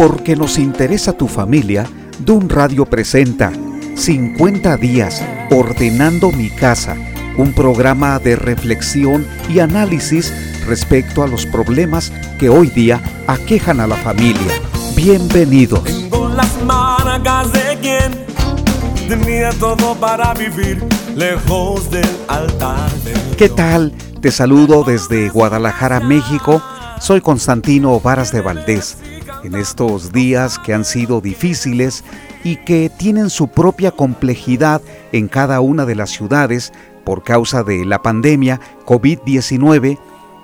Porque nos interesa tu familia, Dun Radio presenta 50 días ordenando mi casa, un programa de reflexión y análisis respecto a los problemas que hoy día aquejan a la familia. Bienvenidos. Tengo las marcas de quien tenía todo para vivir lejos del altar de ¿Qué tal? Te saludo desde Guadalajara, México. Soy Constantino Varas de Valdés. En estos días que han sido difíciles y que tienen su propia complejidad en cada una de las ciudades por causa de la pandemia COVID-19,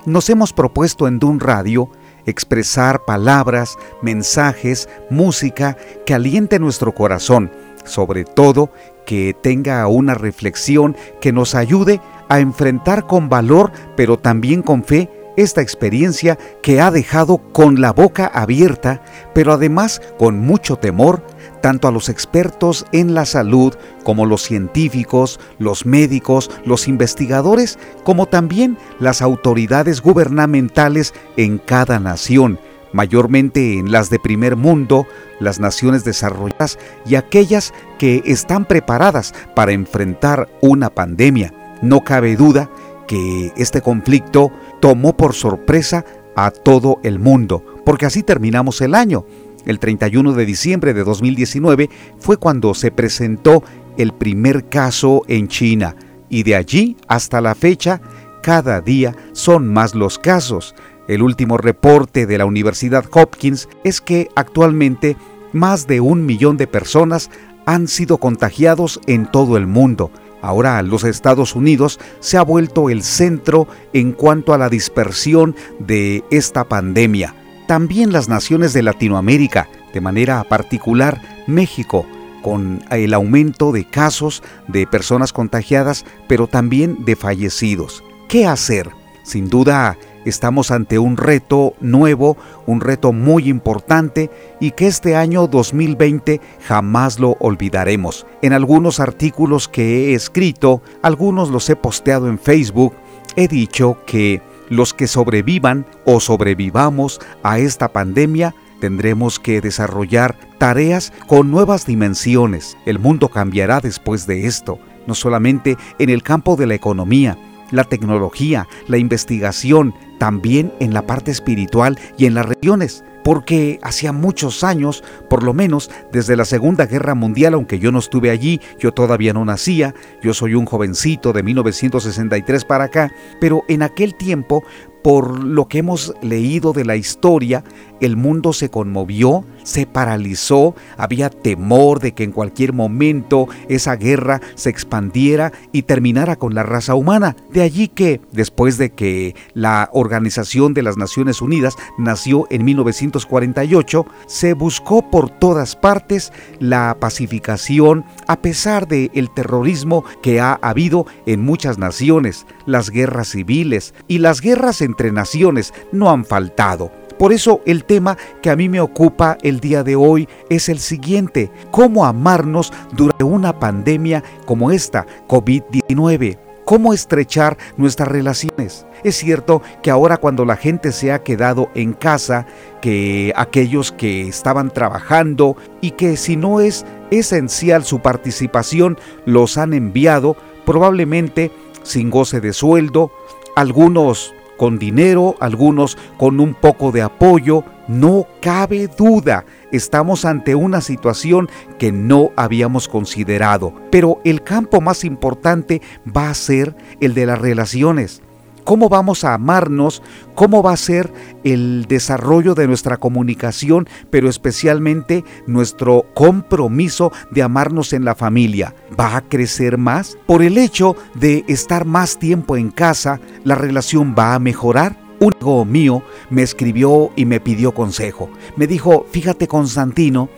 nos hemos propuesto en Dun Radio expresar palabras, mensajes, música que aliente nuestro corazón, sobre todo que tenga una reflexión que nos ayude a enfrentar con valor, pero también con fe, esta experiencia que ha dejado con la boca abierta, pero además con mucho temor, tanto a los expertos en la salud como los científicos, los médicos, los investigadores, como también las autoridades gubernamentales en cada nación, mayormente en las de primer mundo, las naciones desarrolladas y aquellas que están preparadas para enfrentar una pandemia. No cabe duda que este conflicto tomó por sorpresa a todo el mundo, porque así terminamos el año. El 31 de diciembre de 2019 fue cuando se presentó el primer caso en China y de allí hasta la fecha cada día son más los casos. El último reporte de la Universidad Hopkins es que actualmente más de un millón de personas han sido contagiados en todo el mundo. Ahora los Estados Unidos se ha vuelto el centro en cuanto a la dispersión de esta pandemia. También las naciones de Latinoamérica, de manera particular México, con el aumento de casos de personas contagiadas, pero también de fallecidos. ¿Qué hacer? Sin duda, estamos ante un reto nuevo, un reto muy importante y que este año 2020 jamás lo olvidaremos. En algunos artículos que he escrito, algunos los he posteado en Facebook, he dicho que los que sobrevivan o sobrevivamos a esta pandemia tendremos que desarrollar tareas con nuevas dimensiones. El mundo cambiará después de esto, no solamente en el campo de la economía, la tecnología, la investigación, también en la parte espiritual y en las regiones porque hacía muchos años, por lo menos desde la Segunda Guerra Mundial, aunque yo no estuve allí, yo todavía no nacía, yo soy un jovencito de 1963 para acá, pero en aquel tiempo por lo que hemos leído de la historia, el mundo se conmovió, se paralizó, había temor de que en cualquier momento esa guerra se expandiera y terminara con la raza humana. De allí que, después de que la Organización de las Naciones Unidas nació en 1948, se buscó por todas partes la pacificación a pesar del el terrorismo que ha habido en muchas naciones, las guerras civiles y las guerras en entre naciones no han faltado. Por eso el tema que a mí me ocupa el día de hoy es el siguiente, cómo amarnos durante una pandemia como esta, COVID-19 cómo estrechar nuestras relaciones. Es cierto que ahora cuando la gente se ha quedado en casa, que aquellos que estaban trabajando y que si no es esencial su participación, los han enviado probablemente sin goce de sueldo, algunos con dinero, algunos con un poco de apoyo. No cabe duda, estamos ante una situación que no habíamos considerado, pero el campo más importante va a ser el de las relaciones cómo vamos a amarnos, cómo va a ser el desarrollo de nuestra comunicación, pero especialmente nuestro compromiso de amarnos en la familia. ¿Va a crecer más? Por el hecho de estar más tiempo en casa, ¿la relación va a mejorar? Un amigo mío me escribió y me pidió consejo. Me dijo, fíjate Constantino,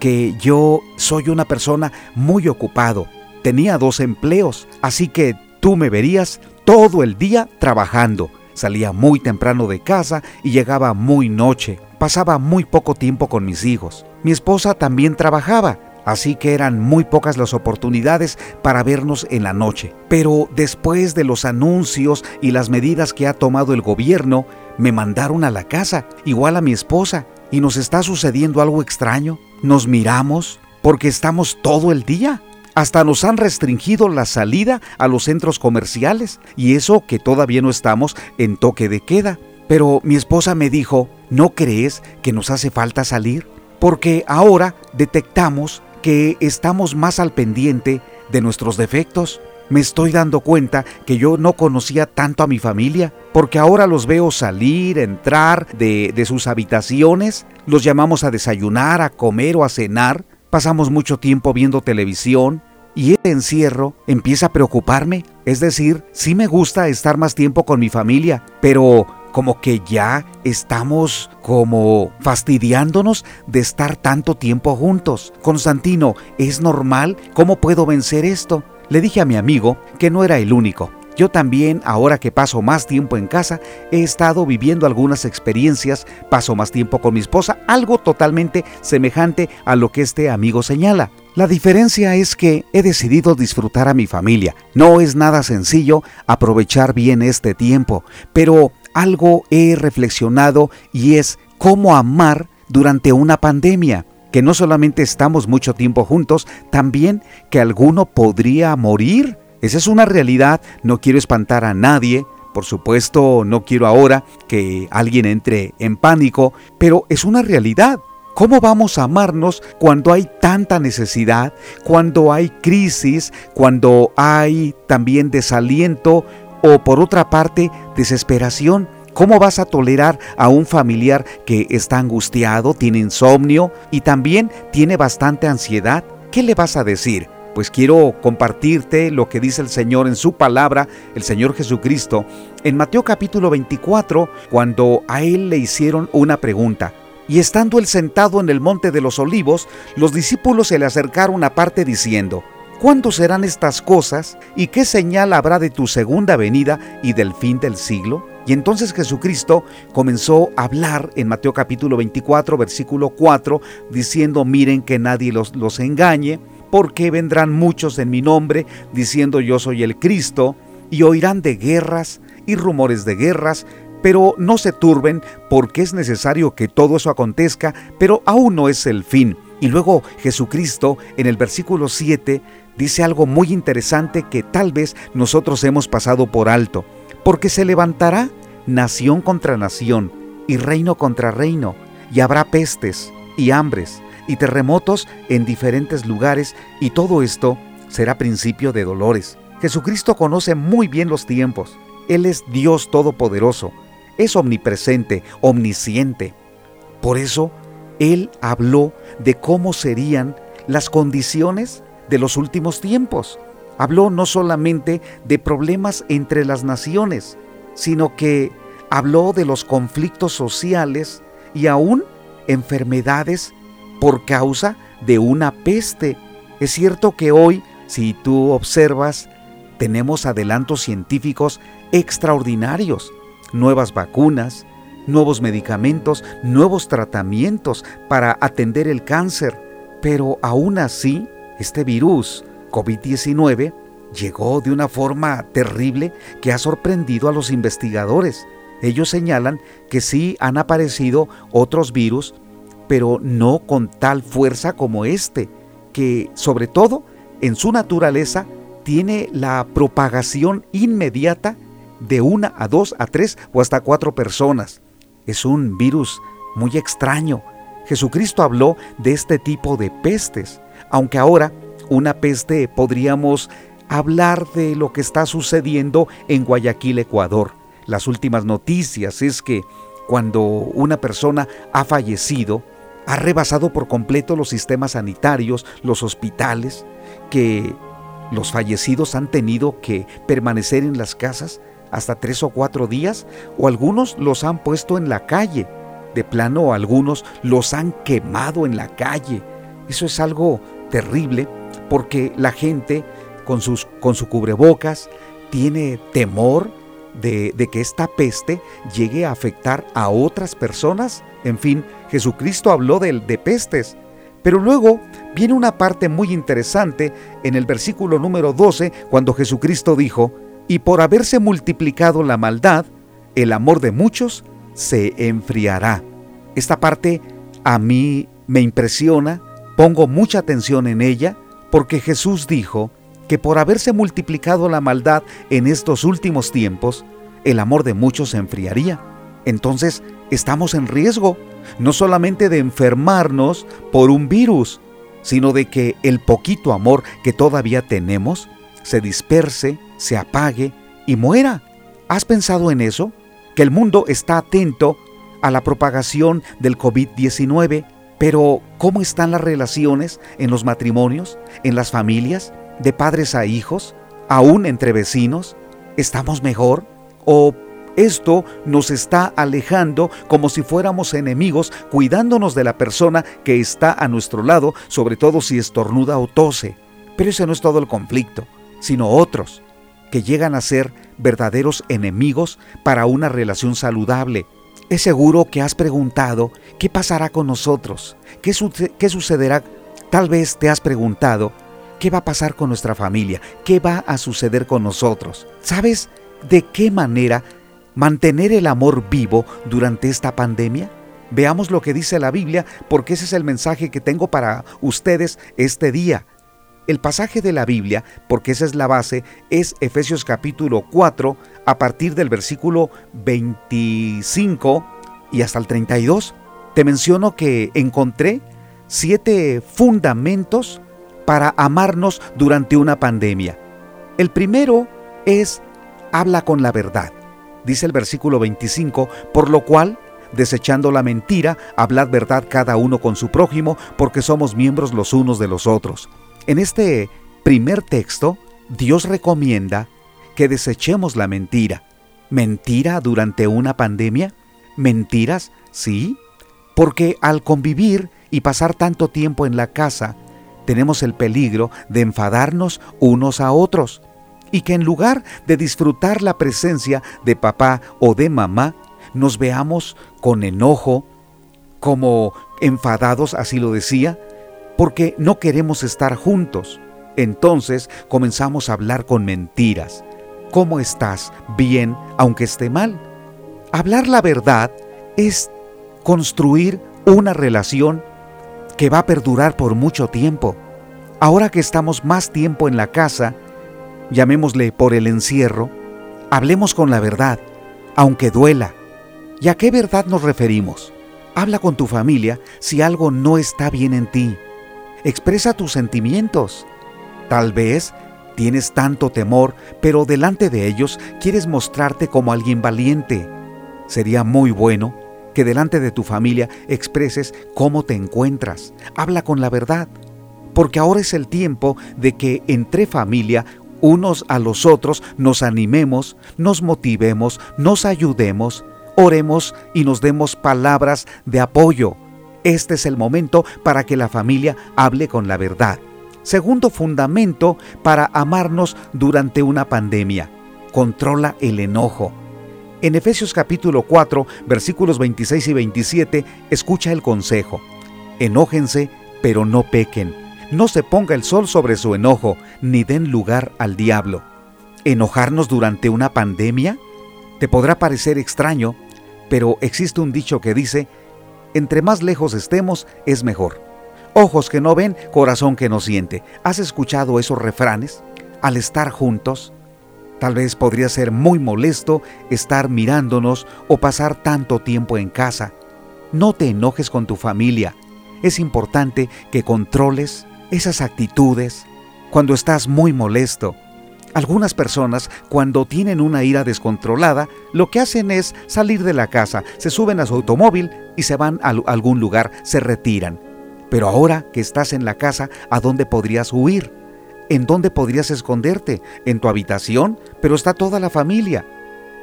que yo soy una persona muy ocupado. Tenía dos empleos, así que tú me verías todo el día trabajando. Salía muy temprano de casa y llegaba muy noche. Pasaba muy poco tiempo con mis hijos. Mi esposa también trabajaba, así que eran muy pocas las oportunidades para vernos en la noche. Pero después de los anuncios y las medidas que ha tomado el gobierno, me mandaron a la casa, igual a mi esposa. y nos está sucediendo algo extraño. Nos miramos porque estamos todo el día. Hasta nos han restringido la salida a los centros comerciales y eso que todavía no estamos en toque de queda. Pero mi esposa me dijo, ¿no crees que nos hace falta salir? Porque ahora detectamos que estamos más al pendiente de nuestros defectos. Me estoy dando cuenta que yo no conocía tanto a mi familia, porque ahora los veo salir, entrar de, de sus habitaciones, los llamamos a desayunar, a comer o a cenar, pasamos mucho tiempo viendo televisión, y el encierro empieza a preocuparme. Es decir, sí me gusta estar más tiempo con mi familia, pero como que ya estamos como fastidiándonos de estar tanto tiempo juntos. Constantino, ¿es normal? ¿Cómo puedo vencer esto? Le dije a mi amigo que no era el único. Yo también, ahora que paso más tiempo en casa, he estado viviendo algunas experiencias, paso más tiempo con mi esposa, algo totalmente semejante a lo que este amigo señala. La diferencia es que he decidido disfrutar a mi familia. No es nada sencillo aprovechar bien este tiempo, pero algo he reflexionado y es cómo amar durante una pandemia que no solamente estamos mucho tiempo juntos, también que alguno podría morir esa es una realidad, no quiero espantar a nadie, por supuesto no quiero ahora que alguien entre en pánico, pero es una realidad. ¿Cómo vamos a amarnos cuando hay tanta necesidad, cuando hay crisis, cuando hay también desaliento o por otra parte desesperación? ¿Cómo vas a tolerar a un familiar que está angustiado, tiene insomnio y también tiene bastante ansiedad? ¿Qué le vas a decir? pues quiero compartirte lo que dice el Señor en su palabra, el Señor Jesucristo, en Mateo capítulo 24, cuando a él le hicieron una pregunta. Y estando él sentado en el monte de los olivos, los discípulos se le acercaron aparte diciendo, ¿Cuándo serán estas cosas? ¿Y qué señal habrá de tu segunda venida y del fin del siglo? Y entonces Jesucristo comenzó a hablar en Mateo capítulo 24, versículo 4, diciendo, miren que nadie los, los engañe porque vendrán muchos en mi nombre diciendo yo soy el Cristo, y oirán de guerras y rumores de guerras, pero no se turben porque es necesario que todo eso acontezca, pero aún no es el fin. Y luego Jesucristo en el versículo 7 dice algo muy interesante que tal vez nosotros hemos pasado por alto, porque se levantará nación contra nación y reino contra reino, y habrá pestes y hambres y terremotos en diferentes lugares y todo esto será principio de dolores. Jesucristo conoce muy bien los tiempos. Él es Dios Todopoderoso, es omnipresente, omnisciente. Por eso, Él habló de cómo serían las condiciones de los últimos tiempos. Habló no solamente de problemas entre las naciones, sino que habló de los conflictos sociales y aún enfermedades por causa de una peste. Es cierto que hoy, si tú observas, tenemos adelantos científicos extraordinarios, nuevas vacunas, nuevos medicamentos, nuevos tratamientos para atender el cáncer, pero aún así, este virus COVID-19 llegó de una forma terrible que ha sorprendido a los investigadores. Ellos señalan que sí han aparecido otros virus pero no con tal fuerza como este, que sobre todo en su naturaleza tiene la propagación inmediata de una a dos a tres o hasta cuatro personas. Es un virus muy extraño. Jesucristo habló de este tipo de pestes, aunque ahora una peste podríamos hablar de lo que está sucediendo en Guayaquil, Ecuador. Las últimas noticias es que cuando una persona ha fallecido, ha rebasado por completo los sistemas sanitarios, los hospitales, que los fallecidos han tenido que permanecer en las casas hasta tres o cuatro días, o algunos los han puesto en la calle. De plano, algunos los han quemado en la calle. Eso es algo terrible porque la gente con, sus, con su cubrebocas tiene temor de, de que esta peste llegue a afectar a otras personas en fin, Jesucristo habló de, de pestes. Pero luego viene una parte muy interesante en el versículo número 12, cuando Jesucristo dijo, y por haberse multiplicado la maldad, el amor de muchos se enfriará. Esta parte a mí me impresiona, pongo mucha atención en ella, porque Jesús dijo que por haberse multiplicado la maldad en estos últimos tiempos, el amor de muchos se enfriaría. Entonces, estamos en riesgo, no solamente de enfermarnos por un virus, sino de que el poquito amor que todavía tenemos se disperse, se apague y muera. ¿Has pensado en eso? Que el mundo está atento a la propagación del COVID-19, pero ¿cómo están las relaciones en los matrimonios, en las familias, de padres a hijos, aún entre vecinos? ¿Estamos mejor? ¿O esto nos está alejando como si fuéramos enemigos, cuidándonos de la persona que está a nuestro lado, sobre todo si estornuda o tose? Pero ese no es todo el conflicto, sino otros que llegan a ser verdaderos enemigos para una relación saludable. Es seguro que has preguntado qué pasará con nosotros, qué, sucederá. Tal vez te has preguntado qué va a pasar con nuestra familia, qué va a suceder con nosotros. ¿Sabes de qué manera mantener el amor vivo durante esta pandemia? Veamos lo que dice la Biblia porque ese es el mensaje que tengo para ustedes este día. El pasaje de la Biblia, porque esa es la base, es Efesios capítulo 4 a partir del versículo 25 y hasta el 32. Te menciono que encontré siete fundamentos para amarnos durante una pandemia. El primero es habla con la verdad. Dice el versículo 25, por lo cual, desechando la mentira, hablad verdad cada uno con su prójimo, porque somos miembros los unos de los otros. En este primer texto, Dios recomienda que desechemos la mentira. ¿Mentira durante una pandemia? ¿Mentiras? Sí, porque al convivir y pasar tanto tiempo en la casa, tenemos el peligro de enfadarnos unos a otros y que en lugar de disfrutar la presencia de papá o de mamá, nos veamos con enojo, como enfadados, así lo decía, porque no queremos estar juntos. Entonces comenzamos a hablar con mentiras. ¿Cómo estás? Bien, aunque esté mal. Hablar la verdad es construir una relación que va a perdurar por mucho tiempo. Ahora que estamos más tiempo en la casa, llamémosle por el encierro, hablemos con la verdad, aunque duela. ¿Y a qué verdad nos referimos? Habla con tu familia si algo no está bien en ti. Expresa tus sentimientos. Tal vez tienes tanto temor, pero delante de ellos quieres mostrarte como alguien valiente. Sería muy bueno que delante de tu familia expreses cómo te encuentras. Habla con la verdad, porque ahora es el tiempo de que entre familia unos a los otros nos animemos, nos motivemos, nos ayudemos, oremos y nos demos palabras de apoyo este es el momento para que la familia hable con la verdad. Segundo fundamento para amarnos durante una pandemia. Controla el enojo. En Efesios capítulo 4, versículos 26 y 27, escucha el consejo. Enójense, pero no pequen. No se ponga el sol sobre su enojo, ni den lugar al diablo. ¿Enojarnos durante una pandemia? Te podrá parecer extraño, pero existe un dicho que dice entre más lejos estemos, es mejor. Ojos que no ven, corazón que no siente. ¿Has escuchado esos refranes? Al estar juntos, tal vez podría ser muy molesto estar mirándonos o pasar tanto tiempo en casa. No te enojes con tu familia. Es importante que controles esas actitudes cuando estás muy molesto algunas personas, cuando tienen una ira descontrolada, lo que hacen es salir de la casa, se suben a su automóvil y se van a algún lugar, se retiran. Pero ahora que estás en la casa, ¿a dónde podrías huir? ¿En dónde podrías esconderte? ¿En tu habitación? Pero está toda la familia.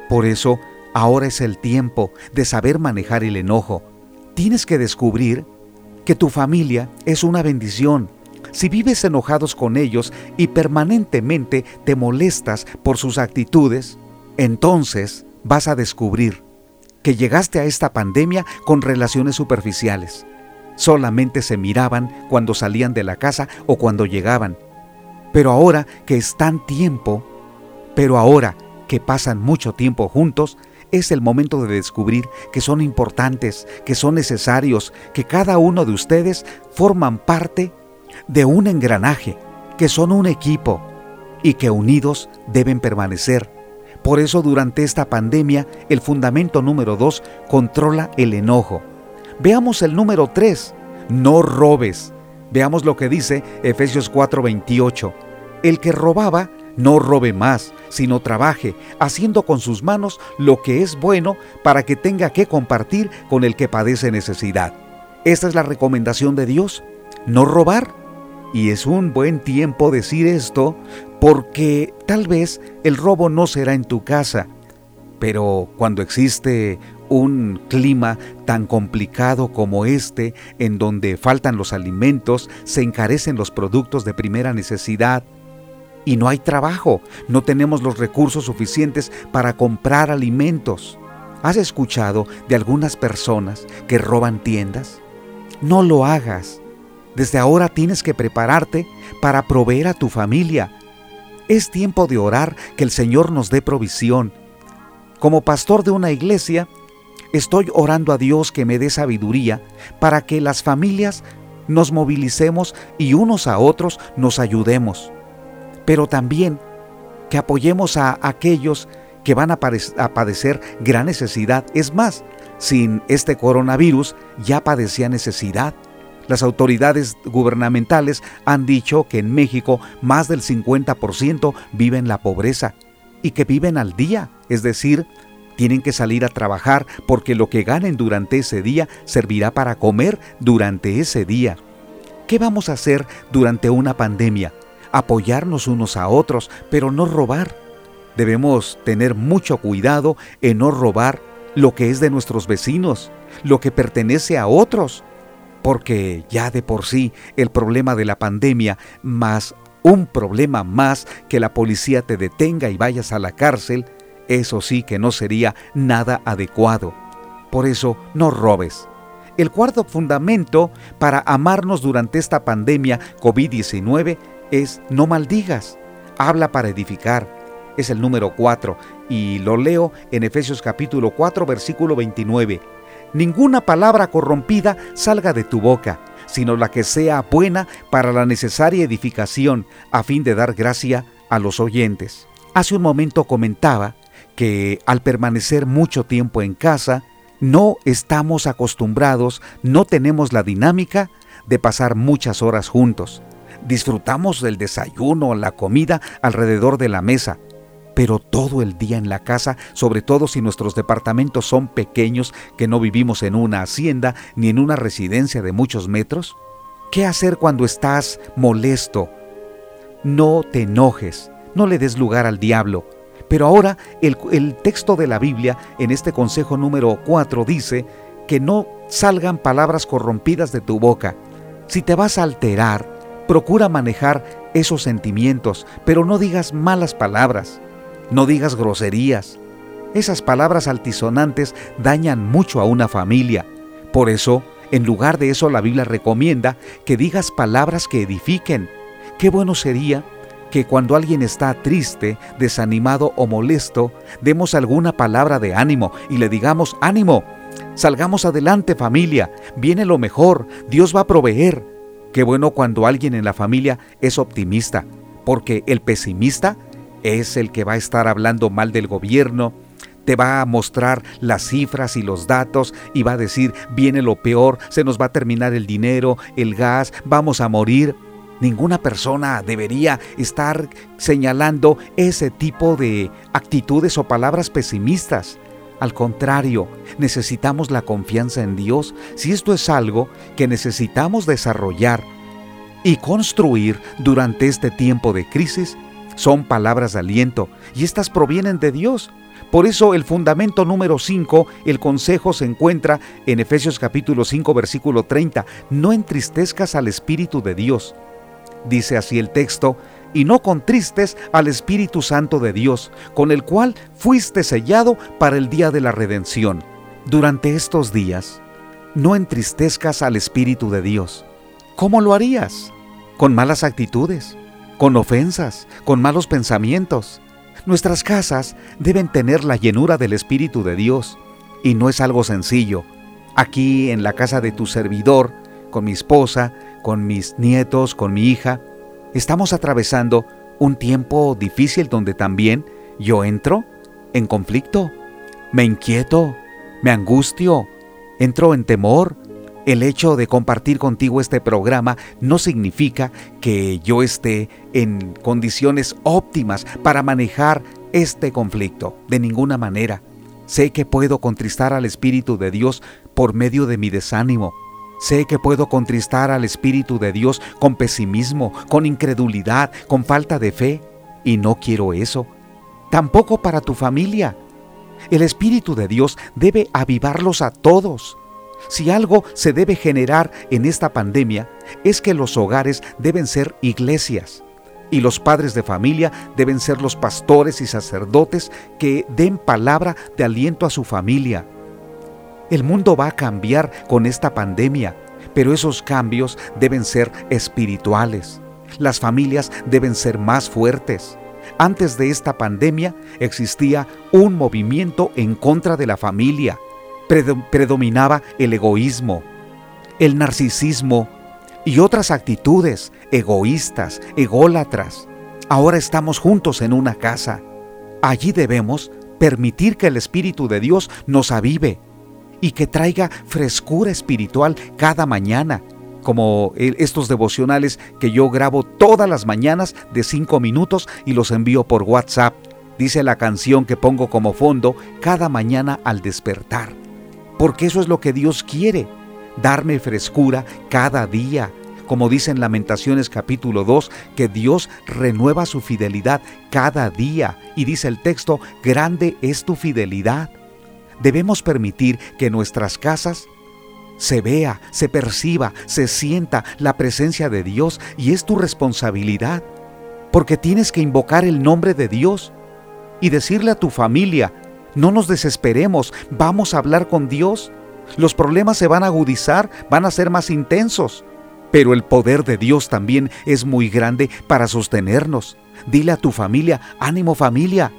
Por eso, ahora es el tiempo de saber manejar el enojo. Tienes que descubrir que tu familia es una bendición si vives enojados con ellos y permanentemente te molestas por sus actitudes, entonces vas a descubrir que llegaste a esta pandemia con relaciones superficiales. Solamente se miraban cuando salían de la casa o cuando llegaban. Pero ahora que están tiempo, pero ahora que pasan mucho tiempo juntos, es el momento de descubrir que son importantes, que son necesarios, que cada uno de ustedes forman parte de un engranaje, que son un equipo y que unidos deben permanecer. Por eso durante esta pandemia el fundamento número dos controla el enojo. Veamos el número tres, no robes. Veamos lo que dice Efesios 4:28. El que robaba no robe más, sino trabaje, haciendo con sus manos lo que es bueno para que tenga que compartir con el que padece necesidad. Esta es la recomendación de Dios, no robar. Y es un buen tiempo decir esto porque tal vez el robo no será en tu casa, pero cuando existe un clima tan complicado como este, en donde faltan los alimentos, se encarecen los productos de primera necesidad, y no hay trabajo, no tenemos los recursos suficientes para comprar alimentos. ¿Has escuchado de algunas personas que roban tiendas? No lo hagas. Desde ahora tienes que prepararte para proveer a tu familia. Es tiempo de orar que el Señor nos dé provisión. Como pastor de una iglesia, estoy orando a Dios que me dé sabiduría para que las familias nos movilicemos y unos a otros nos ayudemos pero también que apoyemos a aquellos que van a, padecer gran necesidad. Es más, sin este coronavirus ya padecía necesidad. Las autoridades gubernamentales han dicho que en México más del 50% vive en la pobreza y que viven al día, es decir, tienen que salir a trabajar porque lo que ganen durante ese día servirá para comer durante ese día. ¿Qué vamos a hacer durante una pandemia? apoyarnos unos a otros, pero no robar. Debemos tener mucho cuidado en no robar lo que es de nuestros vecinos, lo que pertenece a otros, porque ya de por sí el problema de la pandemia, más un problema más que la policía te detenga y vayas a la cárcel, eso sí que no sería nada adecuado. Por eso no robes. El cuarto fundamento para amarnos durante esta pandemia COVID-19 es no maldigas, habla para edificar. Es el número 4 y lo leo en Efesios capítulo 4 versículo 29. Ninguna palabra corrompida salga de tu boca, sino la que sea buena para la necesaria edificación, a fin de dar gracia a los oyentes. Hace un momento comentaba que al permanecer mucho tiempo en casa, no estamos acostumbrados, no tenemos la dinámica de pasar muchas horas juntos disfrutamos del desayuno, la comida alrededor de la mesa, pero todo el día en la casa, sobre todo si nuestros departamentos son pequeños, que no vivimos en una hacienda ni en una residencia de muchos metros? ¿Qué hacer cuando estás molesto? No te enojes, no le des lugar al diablo. Pero ahora el, texto de la Biblia en este consejo número 4 dice que no salgan palabras corrompidas de tu boca. Si te vas a alterar, Procura manejar esos sentimientos, pero no digas malas palabras, no digas groserías. Esas palabras altisonantes dañan mucho a una familia. Por eso, en lugar de eso, la Biblia recomienda que digas palabras que edifiquen. Qué bueno sería que cuando alguien está triste, desanimado o molesto, demos alguna palabra de ánimo y le digamos, ánimo, salgamos adelante familia, viene lo mejor, Dios va a proveer. Qué bueno cuando alguien en la familia es optimista, porque el pesimista es el que va a estar hablando mal del gobierno, te va a mostrar las cifras y los datos y va a decir, viene lo peor, se nos va a terminar el dinero, el gas, vamos a morir. Ninguna persona debería estar señalando ese tipo de actitudes o palabras pesimistas. Al contrario, necesitamos la confianza en Dios si esto es algo que necesitamos desarrollar y construir durante este tiempo de crisis. Son palabras de aliento y estas provienen de Dios. Por eso el fundamento número 5, el consejo se encuentra en Efesios capítulo 5 versículo 30. No entristezcas al Espíritu de Dios. Dice así el texto, y no contristes al Espíritu Santo de Dios, con el cual fuiste sellado para el día de la redención. Durante estos días, no entristezcas al Espíritu de Dios. ¿Cómo lo harías? Con malas actitudes, con ofensas, con malos pensamientos. Nuestras casas deben tener la llenura del Espíritu de Dios y no es algo sencillo. Aquí en la casa de tu servidor, con mi esposa, con mis nietos, con mi hija, estamos atravesando un tiempo difícil donde también yo entro en conflicto, me inquieto, me angustio, entro en temor. El hecho de compartir contigo este programa no significa que yo esté en condiciones óptimas para manejar este conflicto, de ninguna manera. Sé que puedo contristar al Espíritu de Dios por medio de mi desánimo. Sé que puedo contristar al Espíritu de Dios con pesimismo, con incredulidad, con falta de fe. Y no quiero eso. Tampoco para tu familia. El Espíritu de Dios debe avivarlos a todos. Si algo se debe generar en esta pandemia es que los hogares deben ser iglesias y los padres de familia deben ser los pastores y sacerdotes que den palabra de aliento a su familia. El mundo va a cambiar con esta pandemia, pero esos cambios deben ser espirituales. Las familias deben ser más fuertes. Antes de esta pandemia existía un movimiento en contra de la familia. Predominaba el egoísmo, el narcisismo y otras actitudes egoístas, ególatras. Ahora estamos juntos en una casa. Allí debemos permitir que el Espíritu de Dios nos avive y que traiga frescura espiritual cada mañana como estos devocionales que yo grabo todas las mañanas de cinco minutos y los envío por WhatsApp. Dice la canción que pongo como fondo cada mañana al despertar. Porque eso es lo que Dios quiere, darme frescura cada día. Como dice en Lamentaciones capítulo 2, que Dios renueva su fidelidad cada día. Y dice el texto, grande es tu fidelidad. Debemos permitir que nuestras casas se vea, se perciba, se sienta la presencia de Dios y es tu responsabilidad, porque tienes que invocar el nombre de Dios y decirle a tu familia, no nos desesperemos, vamos a hablar con Dios. Los problemas se van a agudizar, van a ser más intensos, pero el poder de Dios también es muy grande para sostenernos. Dile a tu familia, ánimo familia,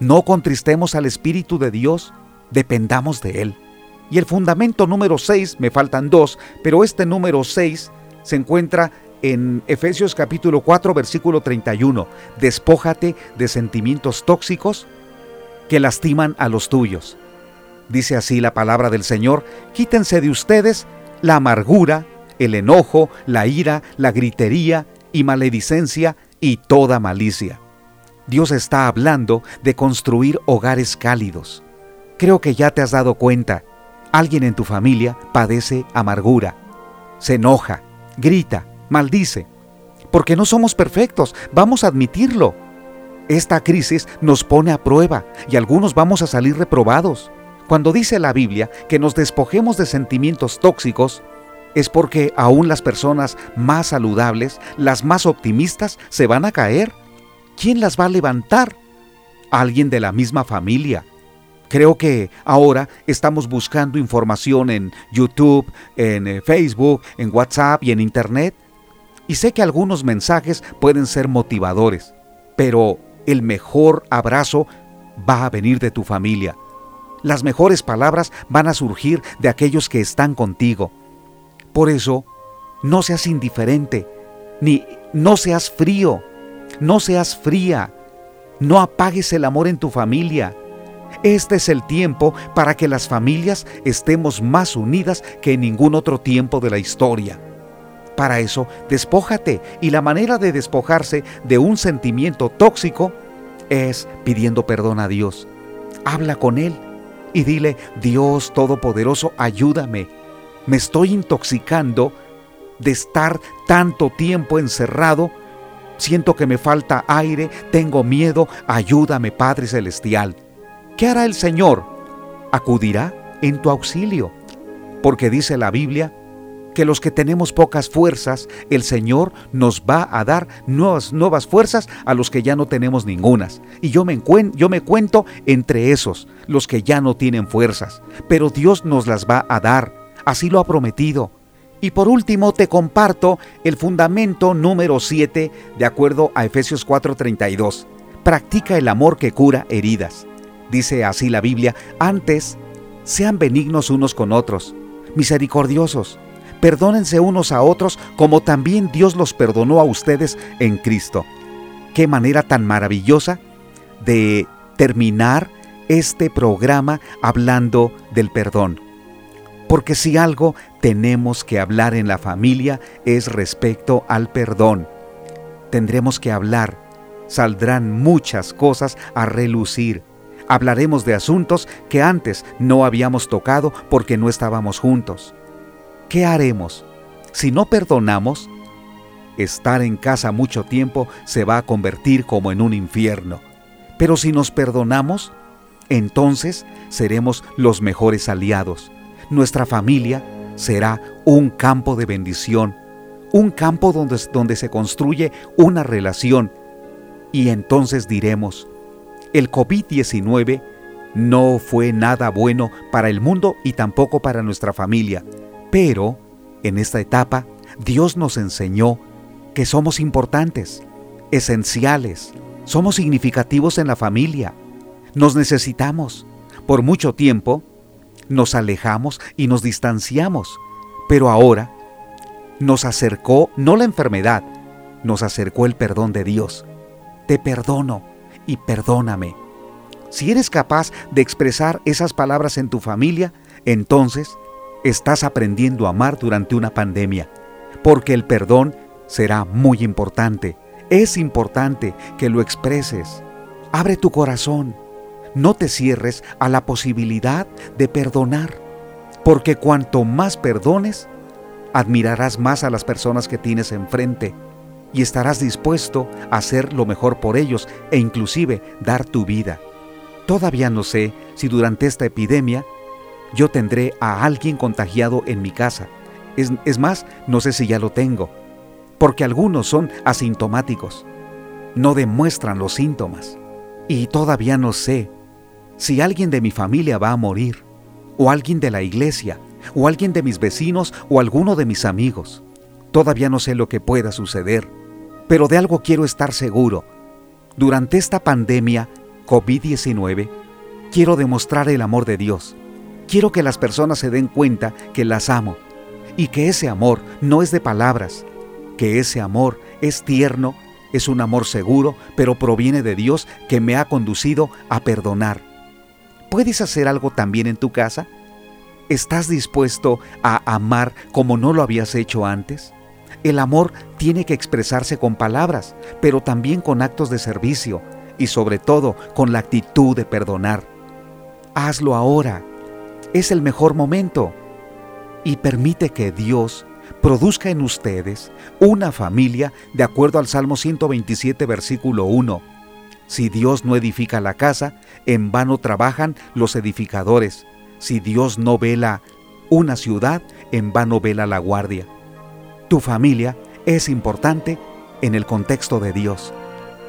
no contristemos al Espíritu de Dios, dependamos de Él. Y el fundamento número 6, me faltan dos, pero este número 6 se encuentra en Efesios capítulo 4, versículo 31. Despójate de sentimientos tóxicos que lastiman a los tuyos. Dice así la palabra del Señor, quítense de ustedes la amargura, el enojo, la ira, la gritería y maledicencia y toda malicia. Dios está hablando de construir hogares cálidos. Creo que ya te has dado cuenta Alguien en tu familia padece amargura, se enoja, grita, maldice. Porque no somos perfectos, vamos a admitirlo. Esta crisis nos pone a prueba y algunos vamos a salir reprobados. Cuando dice la Biblia que nos despojemos de sentimientos tóxicos, es porque aún las personas más saludables, las más optimistas, se van a caer. ¿Quién las va a levantar? Alguien de la misma familia, Creo que ahora estamos buscando información en YouTube, en eh, Facebook, en WhatsApp y en Internet. Y sé que algunos mensajes pueden ser motivadores, pero el mejor abrazo va a venir de tu familia. Las mejores palabras van a surgir de aquellos que están contigo. Por eso, no seas indiferente, ni no seas frío, no seas fría, no apagues el amor en tu familia. Este es el tiempo para que las familias estemos más unidas que en ningún otro tiempo de la historia. Para eso, despójate y la manera de despojarse de un sentimiento tóxico es pidiendo perdón a Dios. Habla con Él y dile, Dios Todopoderoso, ayúdame. Me estoy intoxicando de estar tanto tiempo encerrado. Siento que me falta aire, tengo miedo, ayúdame Padre Celestial. ¿Qué hará el Señor? Acudirá en tu auxilio, porque dice la Biblia que los que tenemos pocas fuerzas, el Señor nos va a dar nuevas, nuevas fuerzas a los que ya no tenemos ningunas. Y yo me, yo me cuento entre esos, los que ya no tienen fuerzas, pero Dios nos las va a dar, así lo ha prometido. Y por último te comparto el fundamento número 7 de acuerdo a Efesios 4:32. practica el amor que cura heridas. Dice así la Biblia, antes, sean benignos unos con otros, misericordiosos, perdónense unos a otros como también Dios los perdonó a ustedes en Cristo. Qué manera tan maravillosa de terminar este programa hablando del perdón. Porque si algo tenemos que hablar en la familia es respecto al perdón. Tendremos que hablar. Saldrán muchas cosas a relucir. Hablaremos de asuntos que antes no habíamos tocado porque no estábamos juntos. ¿Qué haremos? Si no perdonamos, estar en casa mucho tiempo se va a convertir como en un infierno. Pero si nos perdonamos, entonces seremos los mejores aliados. Nuestra familia será un campo de bendición, un campo donde, donde se construye una relación. Y entonces diremos, el COVID-19 no fue nada bueno para el mundo y tampoco para nuestra familia, pero en esta etapa Dios nos enseñó que somos importantes, esenciales, somos significativos en la familia, nos necesitamos. Por mucho tiempo nos alejamos y nos distanciamos, pero ahora nos acercó no la enfermedad, nos acercó el perdón de Dios. Te perdono y perdóname. Si eres capaz de expresar esas palabras en tu familia, entonces estás aprendiendo a amar durante una pandemia, porque el perdón será muy importante. Es importante que lo expreses. Abre tu corazón. No te cierres a la posibilidad de perdonar, porque cuanto más perdones, admirarás más a las personas que tienes enfrente y estarás dispuesto a hacer lo mejor por ellos e inclusive dar tu vida. Todavía no sé si durante esta epidemia yo tendré a alguien contagiado en mi casa. Es, más, no sé si ya lo tengo, porque algunos son asintomáticos, no demuestran los síntomas. Y todavía no sé si alguien de mi familia va a morir, o alguien de la iglesia, o alguien de mis vecinos, o alguno de mis amigos. Todavía no sé lo que pueda suceder, pero de algo quiero estar seguro. Durante esta pandemia COVID-19, quiero demostrar el amor de Dios. Quiero que las personas se den cuenta que las amo y que ese amor no es de palabras, que ese amor es tierno, es un amor seguro, pero proviene de Dios que me ha conducido a perdonar. ¿Puedes hacer algo también en tu casa? ¿Estás dispuesto a amar como no lo habías hecho antes? El amor tiene que expresarse con palabras, pero también con actos de servicio y sobre todo con la actitud de perdonar. Hazlo ahora. Es el mejor momento. Y permite que Dios produzca en ustedes una familia de acuerdo al Salmo 127, versículo 1. Si Dios no edifica la casa, en vano trabajan los edificadores. Si Dios no vela una ciudad, en vano vela la guardia. Tu familia es importante en el contexto de Dios.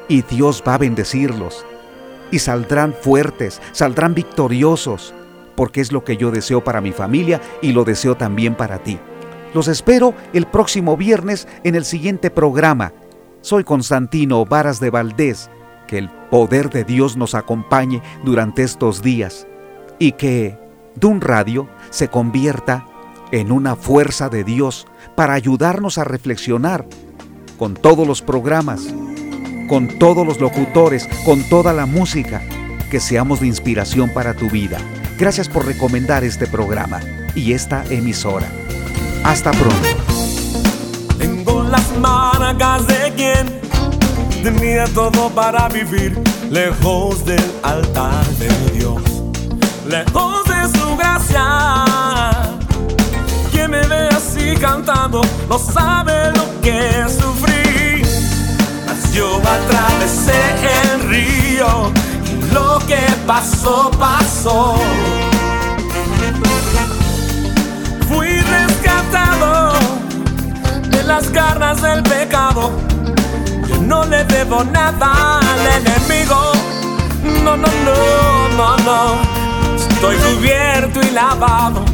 Y Dios va a bendecirlos. Y saldrán fuertes, saldrán victoriosos, porque es lo que yo deseo para mi familia y lo deseo también para ti. Los espero el próximo viernes en el siguiente programa. Soy Constantino Varas de Valdés. Que el poder de Dios nos acompañe durante estos días y que Dun Radio se convierta en una fuerza de Dios para ayudarnos a reflexionar con todos los programas, con todos los locutores, con toda la música, que seamos de inspiración para tu vida. Gracias por recomendar este programa y esta emisora. Hasta pronto. Tengo las marcas de quien tenía todo para vivir lejos del altar de Dios, lejos de su gracia me ve así cantando no sabe lo que sufrí. Mas yo atravesé el río lo que pasó, pasó. Fui rescatado de las garras del pecado. Yo no le debo nada al enemigo. No, no, no, no, no. Estoy cubierto y lavado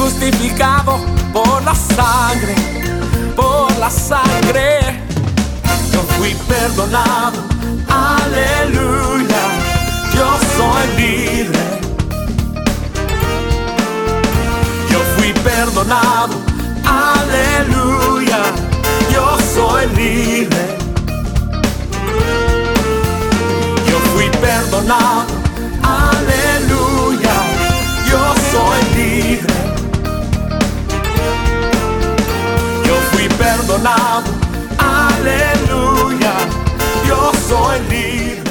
justificado por la sangre, por la sangre. Yo fui perdonado aleluya, yo soy libre. Yo fui perdonado, aleluya, yo soy libre. Yo fui perdonado, aleluya, yo soy libre. Yo fui perdonado, aleluya, all I.